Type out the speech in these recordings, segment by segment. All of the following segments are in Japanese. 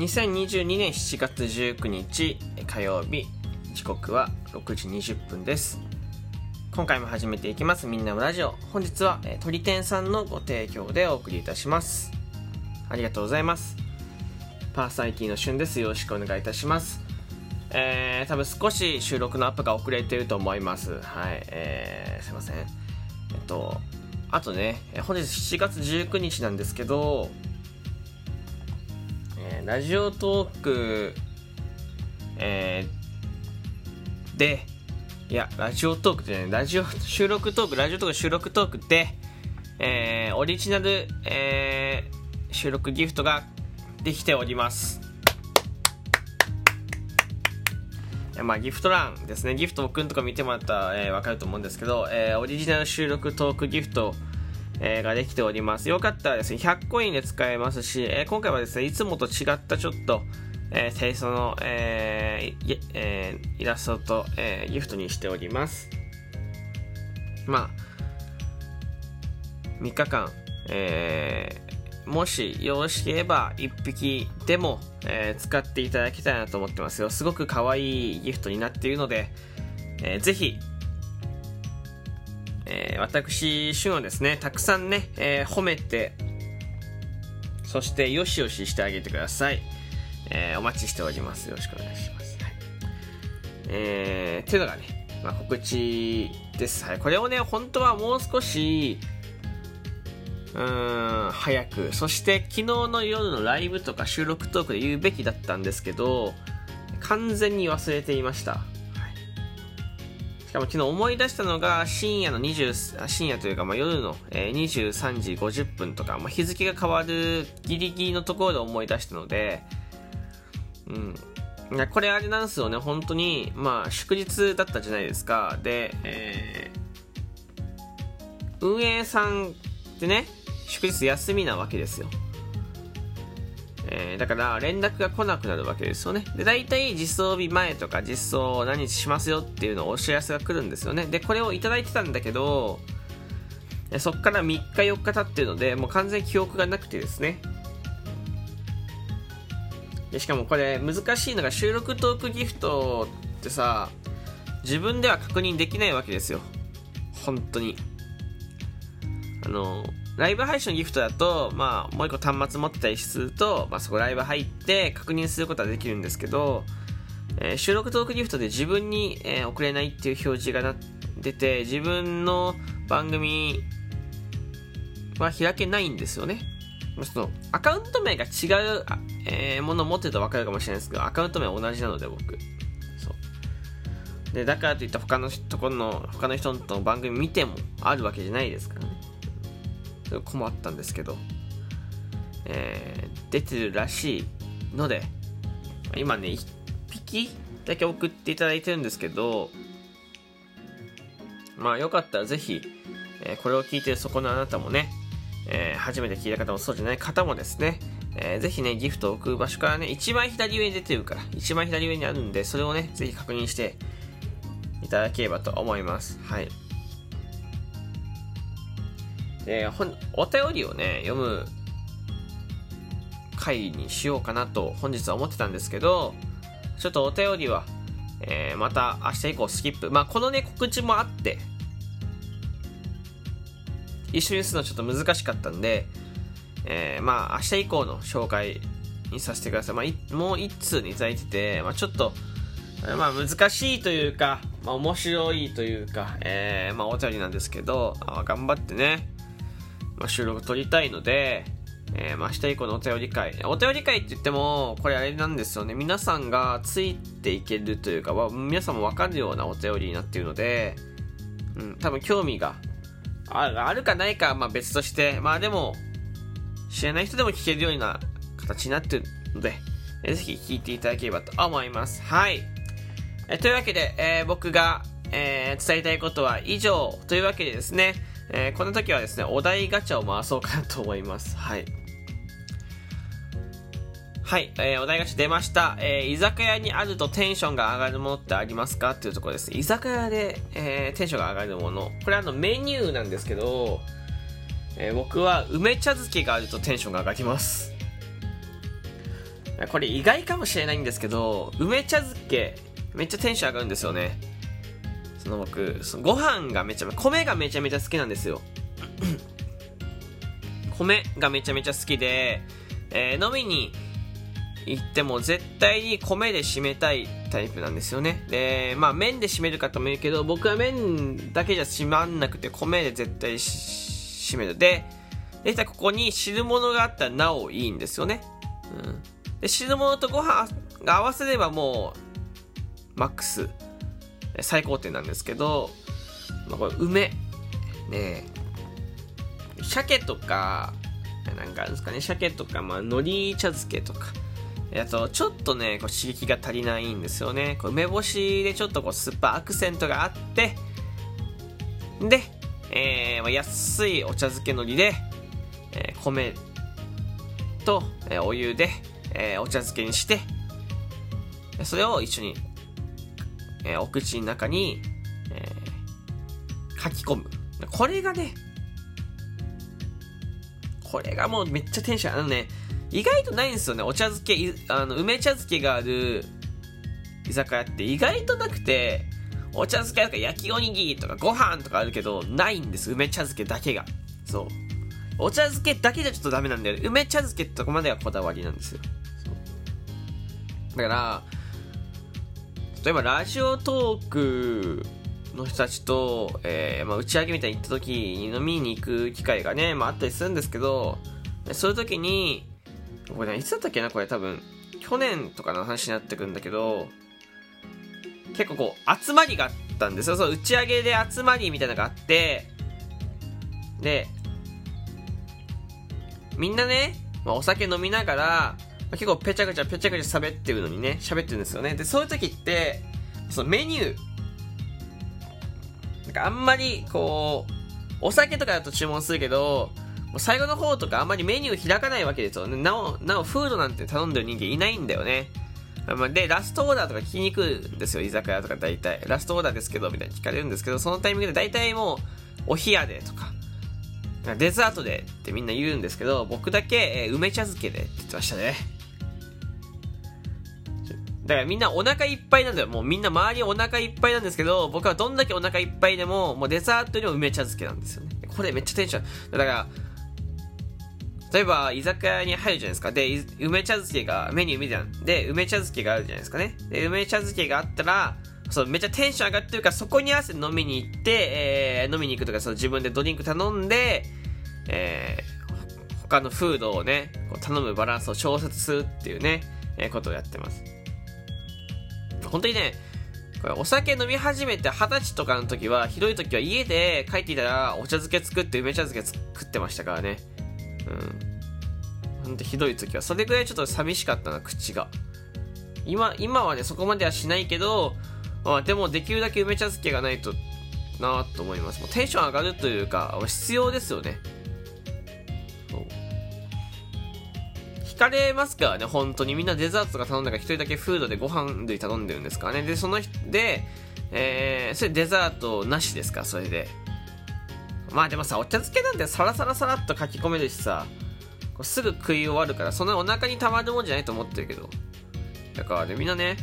2022年7月19日火曜日。時刻は6時20分です。今回も始めていきます。みんなのラジオ。本日は鳥天さんのご提供でお送りいたします。ありがとうございます。パーサイティの旬です。よろしくお願いいたします。えー、多分少し収録のアップが遅れてると思います。はいえー、すいません。えっとあとね本日7月19日なんですけどラジオトーク、えー、で、いや、ラジオトークじゃない、ラジオ、収録トーク、ラジオトーク収録トークで、えー、オリジナル、えー、収録ギフトができております。まあ、ギフト欄ですね。ギフト僕んとか見てもらったら、えー、わかると思うんですけど、えー、オリジナル収録トークギフト、えー、ができております。よかったらですね、100コインで使えますし、えー、今回はですね、いつもと違ったちょっと、えー、テイストの、えーえー、イラストと、えー、ギフトにしております。まあ、3日間、えー、もしよろしければ1匹でも、えー、使っていただきたいなと思ってますよ。すごく可愛いギフトになっているので、えー、ぜひえー、私、シュンをですね、たくさんね、えー、褒めて、そしてよしよししてあげてください。えー、お待ちしております。よろしくお願いします。はい、えー、っていうのがね、まあ、告知です。はい。これをね、本当はもう少し、うーん、早く、そして昨日の夜のライブとか収録トークで言うべきだったんですけど、完全に忘れていました。しかも昨日思い出したのが深夜の20、深夜というかまあ夜の、え23時50分とか、まあ、日付が変わるギリギリのところで思い出したので、うん。これあれなんですよね、本当に、まあ祝日だったじゃないですか。で、えー、運営さんってね、祝日休みなわけですよ。えー、だから連絡が来なくなるわけですよね。で、大体実装日前とか実装何日しますよっていうのをお知らせが来るんですよね。で、これをいただいてたんだけど、そっから3日4日経ってるので、もう完全に記憶がなくてですね。でしかもこれ難しいのが収録トークギフトってさ、自分では確認できないわけですよ。本当に。あの、ライブ配信のギフトだと、まあ、もう一個端末持ってたりすると、まあ、そこライブ入って確認することはできるんですけど、えー、収録トークギフトで自分に、えー、送れないっていう表示がな出て、自分の番組は開けないんですよね。そのアカウント名が違う、えー、ものを持ってると分かるかもしれないですけど、アカウント名は同じなので、僕。そう。で、だからといった他のところの、他の人の番組見てもあるわけじゃないですから困ったんですけど、えー、出てるらしいので、今ね、1匹だけ送っていただいてるんですけど、まあよかったらぜひ、えー、これを聞いてるそこのあなたもね、えー、初めて聞いた方もそうじゃない方もですね、えー、ぜひね、ギフトを置く場所からね、一番左上に出てるから、一番左上にあるんで、それをね、ぜひ確認していただければと思います。はい。で、お便りをね、読む回にしようかなと本日は思ってたんですけど、ちょっとお便りは、えー、また明日以降スキップ。まあ、このね、告知もあって、一緒にするのちょっと難しかったんで、えー、まあ、明日以降の紹介にさせてください。まあ、もう一通にいただいてて、まあ、ちょっと、まあ、難しいというか、まあ、面白いというか、えー、まあ、お便りなんですけど、頑張ってね、まあ、収録撮りたいので、えー、まあ、明日以降のお便り会。お便り会って言っても、これあれなんですよね。皆さんがついていけるというか、皆さんもわかるようなお便りになっているので、うん、多分興味があるかないか、まあ別として、まあでも、知らない人でも聞けるような形になっているので、えー、ぜひ聞いていただければと思います。はい。えー、というわけで、えー、僕が、え伝えたいことは以上というわけでですね、えー、この時はですね、お題ガチャを回そうかなと思います。はい。はい、えー、お題ガチャ出ました。えー、居酒屋にあるとテンションが上がるものってありますか？っていうところです。居酒屋で、えー、テンションが上がるもの。これあのメニューなんですけど、えー、僕は梅茶漬けがあるとテンションが上がります。これ意外かもしれないんですけど梅茶漬けめっちゃテンション上がるんですよねその僕そのご飯がめちゃ米がめちゃめちゃ好きなんですよ。米がめちゃめちゃ好きで、えー、飲みに行っても絶対に米で締めたいタイプなんですよね。でまあ麺で締める方もいるけど僕は麺だけじゃ締まんなくて米で絶対締める。でできたここに汁物があったらなおいいんですよね、うん、で汁物とご飯が合わせればもうマックス最高点なんですけど、まあ、これ梅。ね鮭とかなんかあるんですかね。鮭とか、まあ、海苔茶漬けとか。あと、ちょっとね、こう刺激が足りないんですよね。こう梅干しでちょっとこう酸っぱいアクセントがあって、で、えー、安いお茶漬けのりで、えー、米と、えー、お湯で、えー、お茶漬けにして、それを一緒に、えー、お口の中に、えー、書き込む。これがね、これがもうめっちゃテンション、あのね、意外とないんですよね。お茶漬け、あの、梅茶漬けがある居酒屋って意外となくて、お茶漬けとか焼きおにぎりとかご飯とかあるけど、ないんです。梅茶漬けだけが。そう。お茶漬けだけじゃちょっとダメなんだよ。梅茶漬けってとこまではこだわりなんですよ。だから、例えばラジオトークの人たちと、えー、まあ、打ち上げみたいに行った時に飲みに行く機会がね、まあ、あったりするんですけど、そういう時に、これ、ね、いつだったっけなこれ多分、去年とかの話になってくるんだけど、結構こう、集まりがあったんですよ。そう、打ち上げで集まりみたいなのがあって、で、みんなね、まあ、お酒飲みながら、結構ペチャクチャペチャクチャ喋ってるのにね、喋ってるんですよね。で、そういう時って、そのメニュー、なんかあんまりこう、お酒とかだと注文するけど、もう最後の方とかあんまりメニュー開かないわけですよね。なお、なお、フードなんて頼んでる人間いないんだよね。で、ラストオーダーとか聞きに行くんですよ、居酒屋とか大体。ラストオーダーですけど、みたいに聞かれるんですけど、そのタイミングで大体もう、お冷やでとか、デザートでってみんな言うんですけど、僕だけ、梅茶漬けでって言ってましたね。だからみんなお腹いっぱいなんだよ。もうみんな周りお腹いっぱいなんですけど、僕はどんだけお腹いっぱいでも、もうデザートよりも梅茶漬けなんですよね。これめっちゃテンション。だから、例えば、居酒屋に入るじゃないですか。で、梅茶漬けが、メニュー見てたんで、梅茶漬けがあるじゃないですかね。で、梅茶漬けがあったら、そう、めっちゃテンション上がってるから、そこに合わせて飲みに行って、えー、飲みに行くとか、その自分でドリンク頼んで、えー、他のフードをね、こう頼むバランスを調節するっていうね、えー、ことをやってます。本当にね、これお酒飲み始めて二十歳とかの時は、ひどい時は家で帰っていたらお茶漬け作って梅茶漬け作ってましたからね。うん。ほんとひどい時は。それぐらいちょっと寂しかったな、口が。今、今はね、そこまではしないけど、まあ、でもできるだけ梅茶漬けがないとなと思います。もうテンション上がるというか、必要ですよね。そうかれますか？らね、本当に。みんなデザートとか頼んだから一人だけフードでご飯類頼んでるんですからね？で、その人で、えー、それデザートなしですか、それで。まあでもさ、お茶漬けなんてサラサラサラっと書き込めるしさ、すぐ食い終わるから、そんなお腹に溜まるもんじゃないと思ってるけど。だからね、みんなね、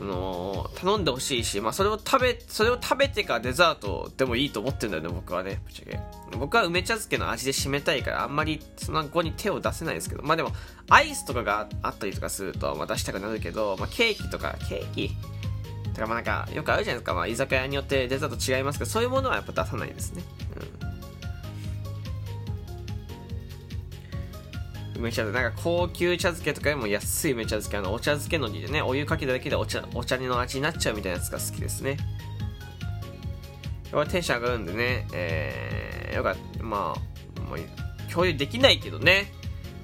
その、頼んでほしいし、まあそれを食べ、それを食べてからデザートでもいいと思ってるんだよね、僕はね、ぶっちゃけ。僕は梅茶漬けの味で締めたいから、あんまりその子に手を出せないですけど、まあでも、アイスとかがあったりとかすると、まあ出したくなるけど、まあケーキとか、ケーキだかまあなんか、よくあるじゃないですか。まあ居酒屋によってデザート違いますけど、そういうものはやっぱ出さないですね。うん。梅茶なんか高級茶漬けとかよりも安い梅茶漬け、あの、お茶漬けのりでね、お湯かけただけでお茶、お茶の味になっちゃうみたいなやつが好きですね。これテンション上がるんでね、えー、よかった。まあ、もう、共有できないけどね。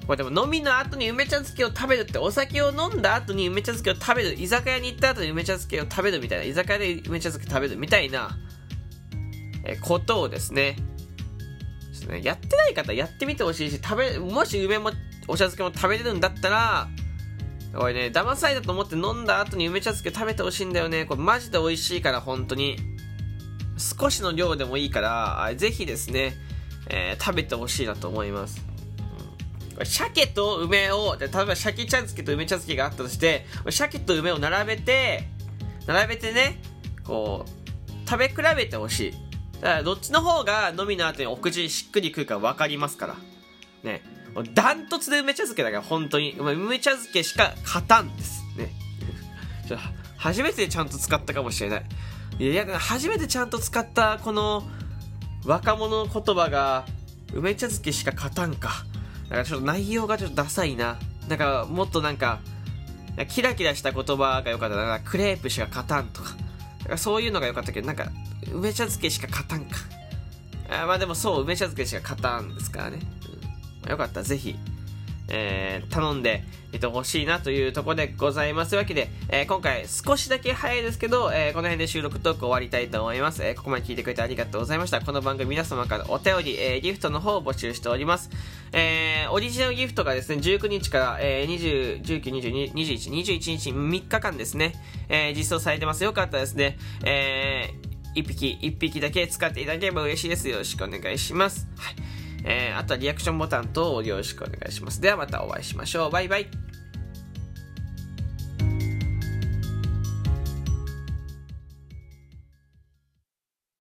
これでも飲みの後に梅茶漬けを食べるってお酒を飲んだ後に梅茶漬けを食べる居酒屋に行った後に梅茶漬けを食べるみたいな居酒屋で梅茶漬け食べるみたいなえことをですねねやってない方やってみてほしいし食べもし梅もお茶漬けも食べれるんだったらこれね騙されたと思って飲んだ後に梅茶漬け食べてほしいんだよねこれマジで美味しいから本当に少しの量でもいいからぜひですね、えー、食べてほしいなと思います鮭と梅を、例えば鮭茶漬けと梅茶漬けがあったとして、鮭と梅を並べて、並べてね、こう、食べ比べてほしい。だからどっちの方が飲みの後にお口しっくりくるか分かりますから。ね。ダントツで梅茶漬けだから本当に。梅茶漬けしか勝たんです。ね。初めてちゃんと使ったかもしれない。いや、初めてちゃんと使ったこの若者の言葉が梅茶漬けしか勝たんか。だからちょっと内容がちょっとダサいな。なんかもっとなんか、キラキラした言葉が良かったな。クレープしか勝たんとか。だからそういうのが良かったけど、なんか、梅茶漬けしか勝たんか。あまあでもそう、梅茶漬けしか勝たんですからね。よかったら、ぜひ。えー、頼んでいてほしいなというところでございますわけで、えー、今回少しだけ早いですけど、えー、この辺で収録トーク終わりたいと思います。えここまで聞いてくれてありがとうございました。この番組皆様からお便り、えギフトの方を募集しております。えオリジナルギフトがですね、19日から、え20、19、22、21、21日3日間ですね、え実装されてます。よかったですね。えー、1匹、1匹だけ使っていただければ嬉しいです。よろしくお願いします。はい。えー、あとはリアクションボタンとよろしくお願いします。ではまたお会いしましょう。バイバイ。